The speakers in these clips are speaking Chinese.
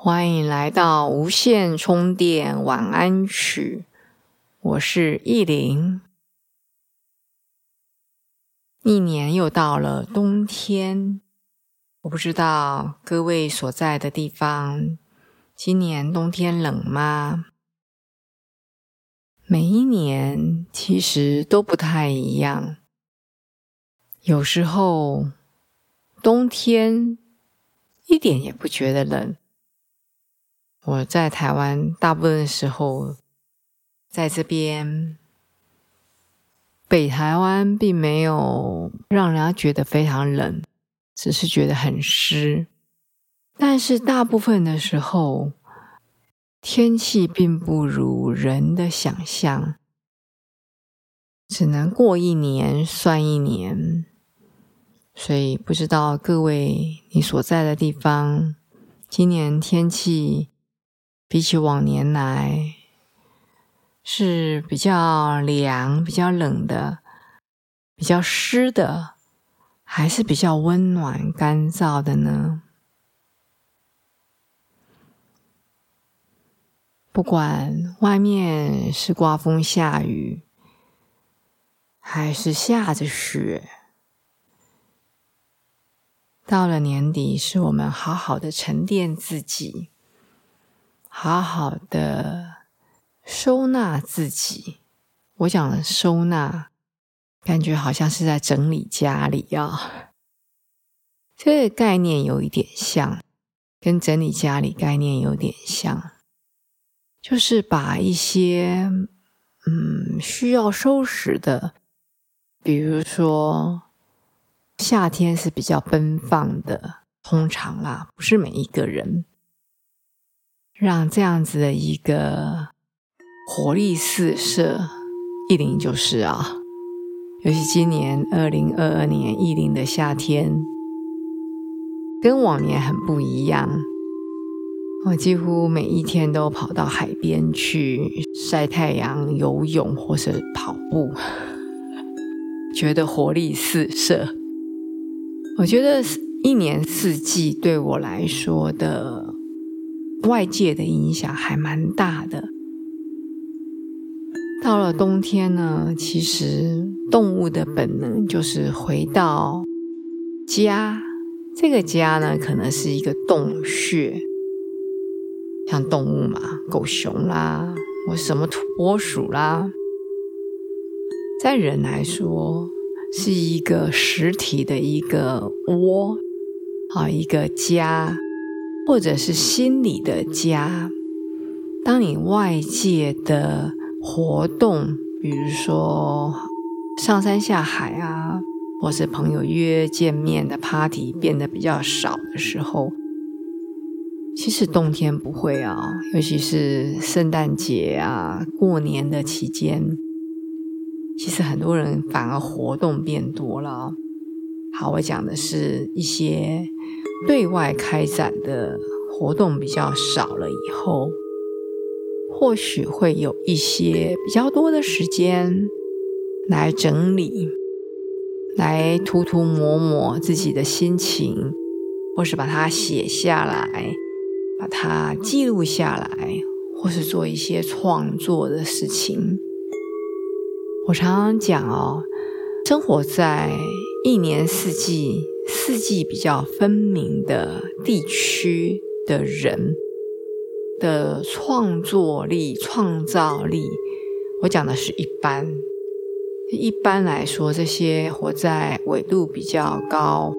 欢迎来到无线充电晚安曲，我是意林。一年又到了冬天，我不知道各位所在的地方，今年冬天冷吗？每一年其实都不太一样，有时候冬天一点也不觉得冷。我在台湾大部分的时候，在这边北台湾并没有让人家觉得非常冷，只是觉得很湿。但是大部分的时候，天气并不如人的想象，只能过一年算一年。所以不知道各位你所在的地方，今年天气。比起往年来，是比较凉、比较冷的，比较湿的，还是比较温暖、干燥的呢？不管外面是刮风下雨，还是下着雪，到了年底，是我们好好的沉淀自己。好好的收纳自己，我讲的收纳，感觉好像是在整理家里啊。这个概念有一点像，跟整理家里概念有点像，就是把一些嗯需要收拾的，比如说夏天是比较奔放的，通常啦，不是每一个人。让这样子的一个活力四射，意林就是啊，尤其今年二零二二年意林的夏天，跟往年很不一样。我几乎每一天都跑到海边去晒太阳、游泳或是跑步，觉得活力四射。我觉得一年四季对我来说的。外界的影响还蛮大的。到了冬天呢，其实动物的本能就是回到家。这个家呢，可能是一个洞穴，像动物嘛，狗熊啦，或什么土拨鼠啦，在人来说，是一个实体的一个窝，啊一个家。或者是心理的家。当你外界的活动，比如说上山下海啊，或是朋友约见面的 party 变得比较少的时候，其实冬天不会啊，尤其是圣诞节啊、过年的期间，其实很多人反而活动变多了。好，我讲的是一些。对外开展的活动比较少了，以后或许会有一些比较多的时间来整理，来涂涂抹抹自己的心情，或是把它写下来，把它记录下来，或是做一些创作的事情。我常常讲哦，生活在一年四季。四季比较分明的地区的人的创作力、创造力，我讲的是一般。一般来说，这些活在纬度比较高，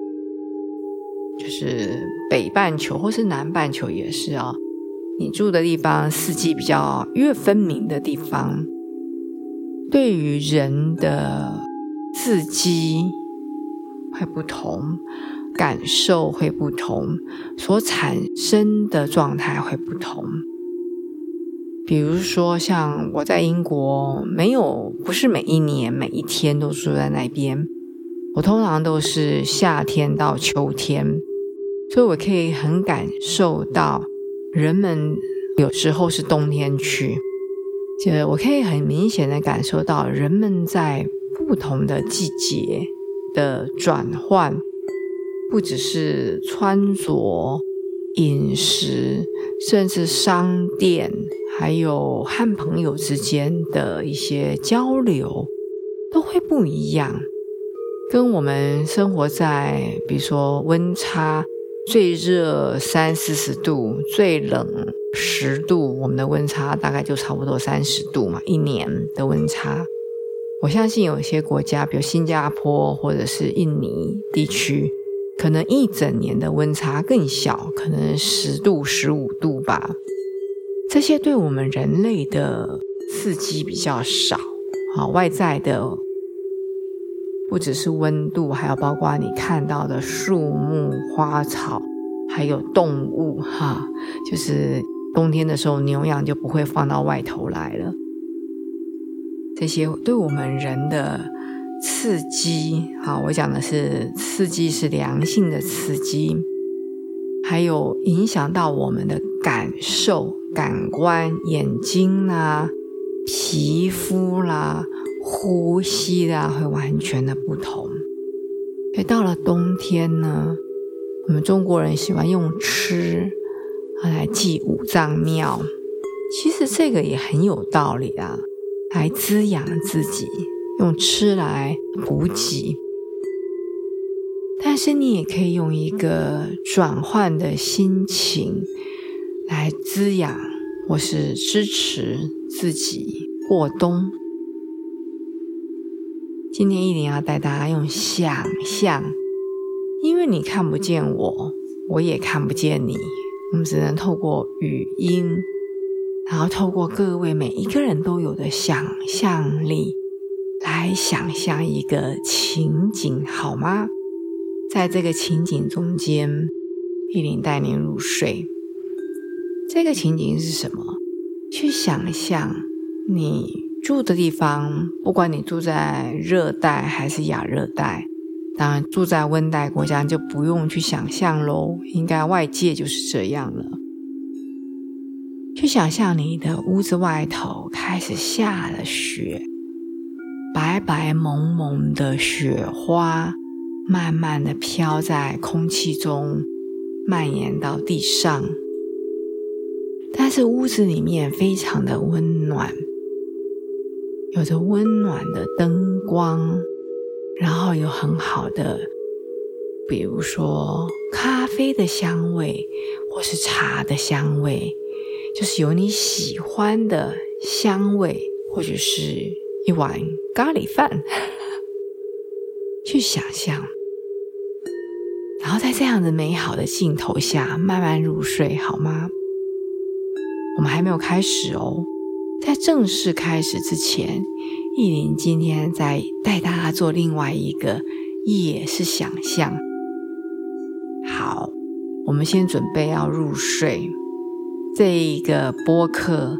就是北半球或是南半球也是啊。你住的地方四季比较越分明的地方，对于人的自己。会不同，感受会不同，所产生的状态会不同。比如说，像我在英国，没有不是每一年每一天都住在那边，我通常都是夏天到秋天，所以我可以很感受到人们有时候是冬天去，就我可以很明显的感受到人们在不同的季节的转换，不只是穿着、饮食，甚至商店。还有和朋友之间的一些交流都会不一样，跟我们生活在比如说温差最热三四十度，最冷十度，我们的温差大概就差不多三十度嘛，一年的温差。我相信有些国家，比如新加坡或者是印尼地区，可能一整年的温差更小，可能十度、十五度吧。这些对我们人类的刺激比较少，啊，外在的不只是温度，还有包括你看到的树木、花草，还有动物，哈，就是冬天的时候牛羊就不会放到外头来了。这些对我们人的刺激，好，我讲的是刺激是良性的刺激，还有影响到我们的感受。感官、眼睛啦、皮肤啦、呼吸啦，会完全的不同。所以到了冬天呢，我们中国人喜欢用吃来祭五脏庙，其实这个也很有道理啊，来滋养自己，用吃来补给。但是你也可以用一个转换的心情。来滋养或是支持自己过冬。今天一定要带大家用想象，因为你看不见我，我也看不见你，我们只能透过语音，然后透过各位每一个人都有的想象力，来想象一个情景，好吗？在这个情景中间，玉林带您入睡。这个情景是什么？去想象你住的地方，不管你住在热带还是亚热带，当然住在温带国家就不用去想象喽，应该外界就是这样了。去想象你的屋子外头开始下了雪，白白蒙蒙的雪花慢慢的飘在空气中，蔓延到地上。但是屋子里面非常的温暖，有着温暖的灯光，然后有很好的，比如说咖啡的香味，或是茶的香味，就是有你喜欢的香味，或者是一碗咖喱饭，去想象，然后在这样的美好的镜头下慢慢入睡，好吗？我们还没有开始哦，在正式开始之前，意林今天在带大家做另外一个，也是想象。好，我们先准备要入睡。这一个播客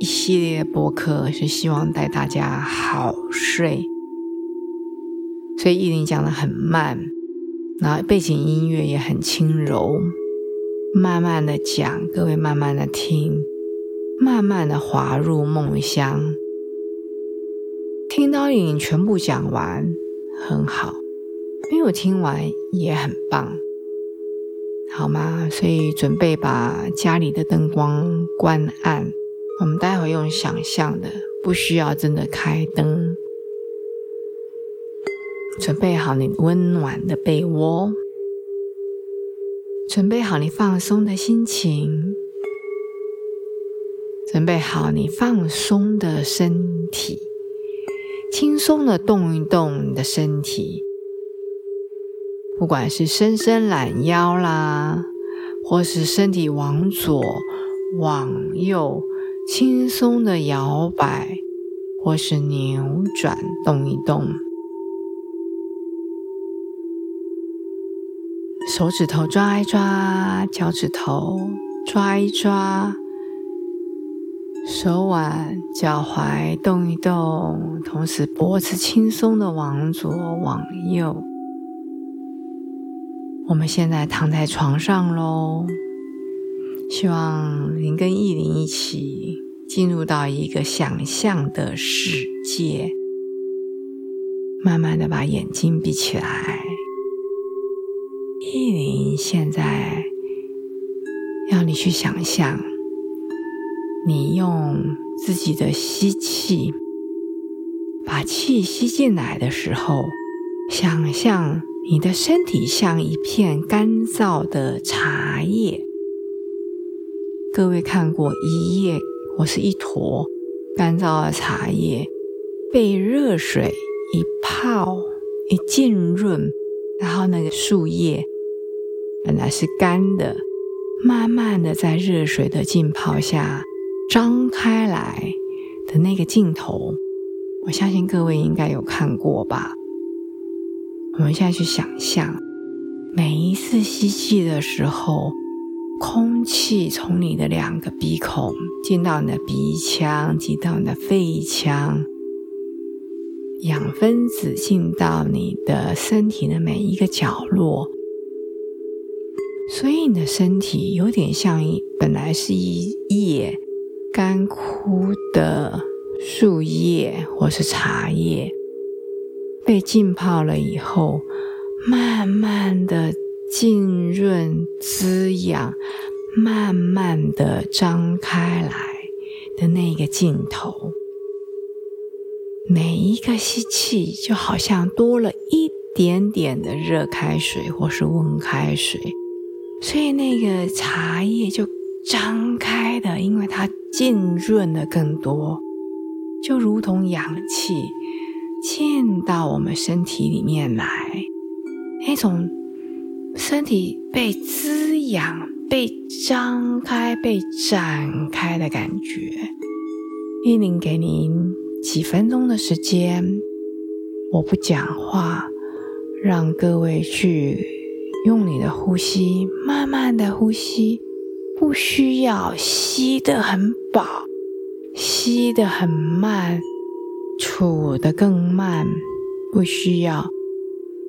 一系列播客是希望带大家好睡，所以依林讲的很慢，然后背景音乐也很轻柔。慢慢的讲，各位慢慢的听，慢慢的滑入梦乡。听到你全部讲完，很好；没有听完也很棒，好吗？所以准备把家里的灯光关暗，我们待会用想象的，不需要真的开灯。准备好你温暖的被窝。准备好你放松的心情，准备好你放松的身体，轻松的动一动你的身体，不管是伸伸懒腰啦，或是身体往左往右轻松的摇摆，或是扭转动一动。手指头抓一抓，脚趾头抓一抓，手腕、脚踝动一动，同时脖子轻松的往左往右。我们现在躺在床上喽，希望您跟意林一起进入到一个想象的世界，慢慢的把眼睛闭起来。意林现在要你去想象，你用自己的吸气把气吸进来的时候，想象。你的身体像一片干燥的茶叶。各位看过一叶或是一坨干燥的茶叶，被热水一泡一浸润，然后那个树叶本来是干的，慢慢的在热水的浸泡下张开来的那个镜头，我相信各位应该有看过吧。我们现在去想象，每一次吸气的时候，空气从你的两个鼻孔进到你的鼻腔，进到你的肺腔，氧分子进到你的身体的每一个角落，所以你的身体有点像一本来是一叶干枯的树叶或是茶叶。被浸泡了以后，慢慢的浸润滋养，慢慢的张开来的那个镜头，每一个吸气就好像多了一点点的热开水或是温开水，所以那个茶叶就张开的，因为它浸润的更多，就如同氧气。进到我们身体里面来，那种身体被滋养、被张开、被展开的感觉。依林给您几分钟的时间，我不讲话，让各位去用你的呼吸，慢慢的呼吸，不需要吸得很饱，吸得很慢。处的更慢，不需要。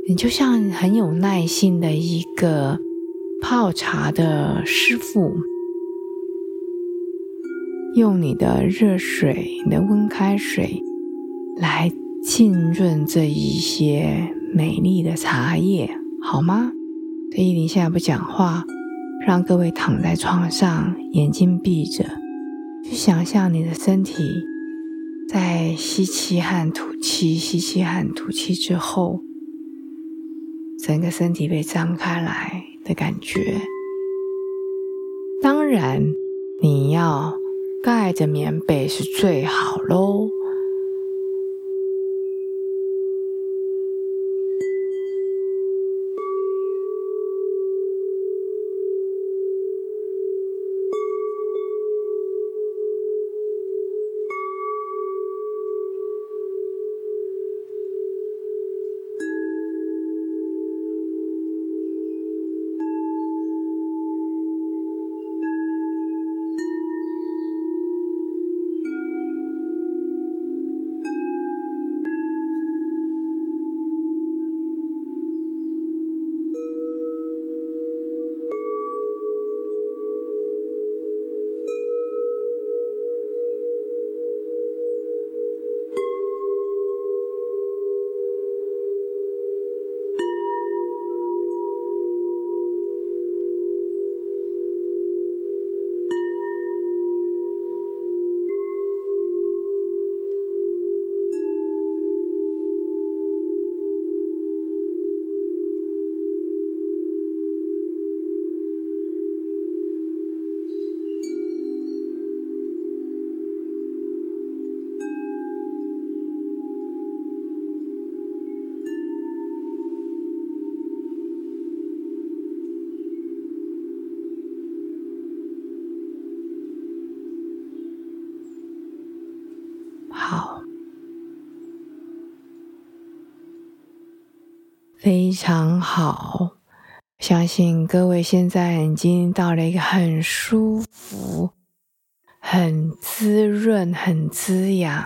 你就像很有耐心的一个泡茶的师傅，用你的热水、你的温开水来浸润这一些美丽的茶叶，好吗？所以你现在不讲话，让各位躺在床上，眼睛闭着，去想象你的身体。在吸气和吐气、吸气和吐气之后，整个身体被张开来的感觉。当然，你要盖着棉被是最好喽。非常好，相信各位现在已经到了一个很舒服、很滋润、很滋养，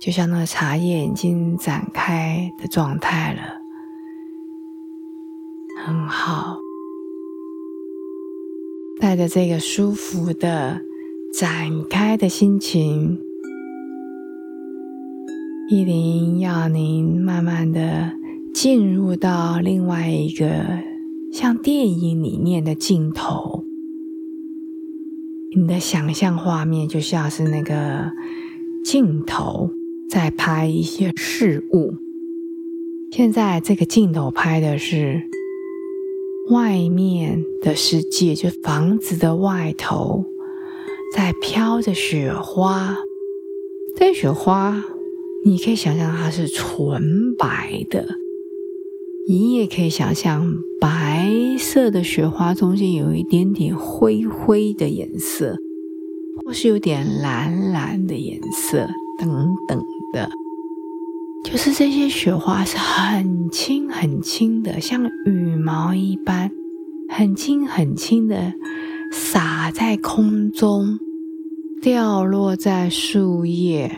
就像那个茶叶已经展开的状态了，很好。带着这个舒服的、展开的心情，依林要您慢慢的进入到另外一个。像电影里面的镜头，你的想象画面就像是那个镜头在拍一些事物。现在这个镜头拍的是外面的世界，就房子的外头在飘着雪花。这雪花，你可以想象它是纯白的。你也可以想象，白色的雪花中间有一点点灰灰的颜色，或是有点蓝蓝的颜色，等等的。就是这些雪花是很轻很轻的，像羽毛一般，很轻很轻的洒在空中，掉落在树叶。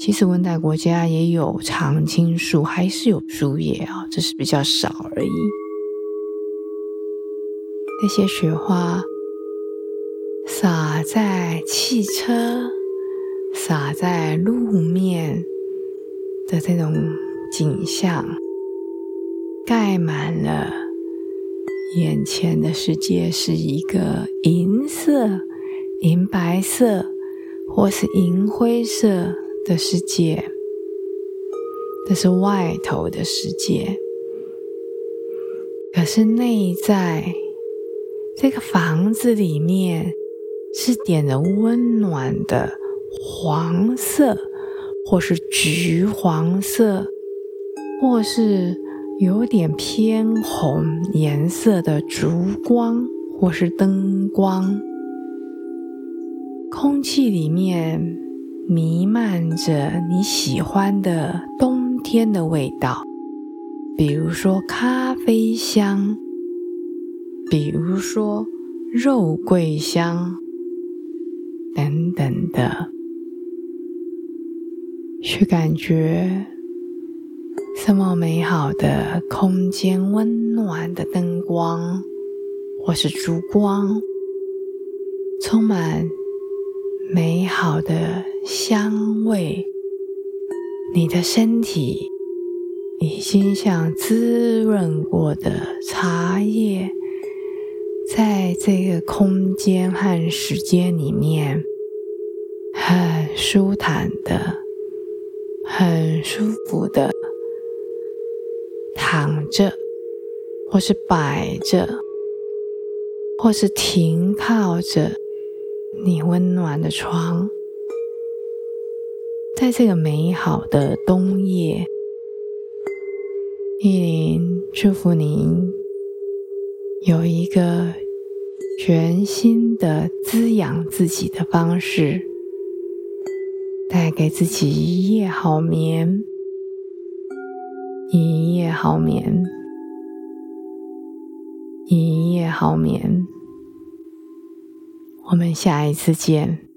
其实温带国家也有常青树，还是有树叶啊，只是比较少而已。那些雪花洒在汽车、洒在路面的这种景象，盖满了眼前的世界，是一个银色、银白色，或是银灰色。的世界，这是外头的世界。可是内在这个房子里面是点着温暖的黄色，或是橘黄色，或是有点偏红颜色的烛光，或是灯光。空气里面。弥漫着你喜欢的冬天的味道，比如说咖啡香，比如说肉桂香，等等的，去感觉这么美好的空间，温暖的灯光或是烛光，充满。美好的香味，你的身体已经像滋润过的茶叶，在这个空间和时间里面，很舒坦的、很舒服的躺着，或是摆着，或是停靠着。你温暖的床，在这个美好的冬夜，依林祝福您有一个全新的滋养自己的方式，带给自己一夜好眠，一夜好眠，一夜好眠。我们下一次见。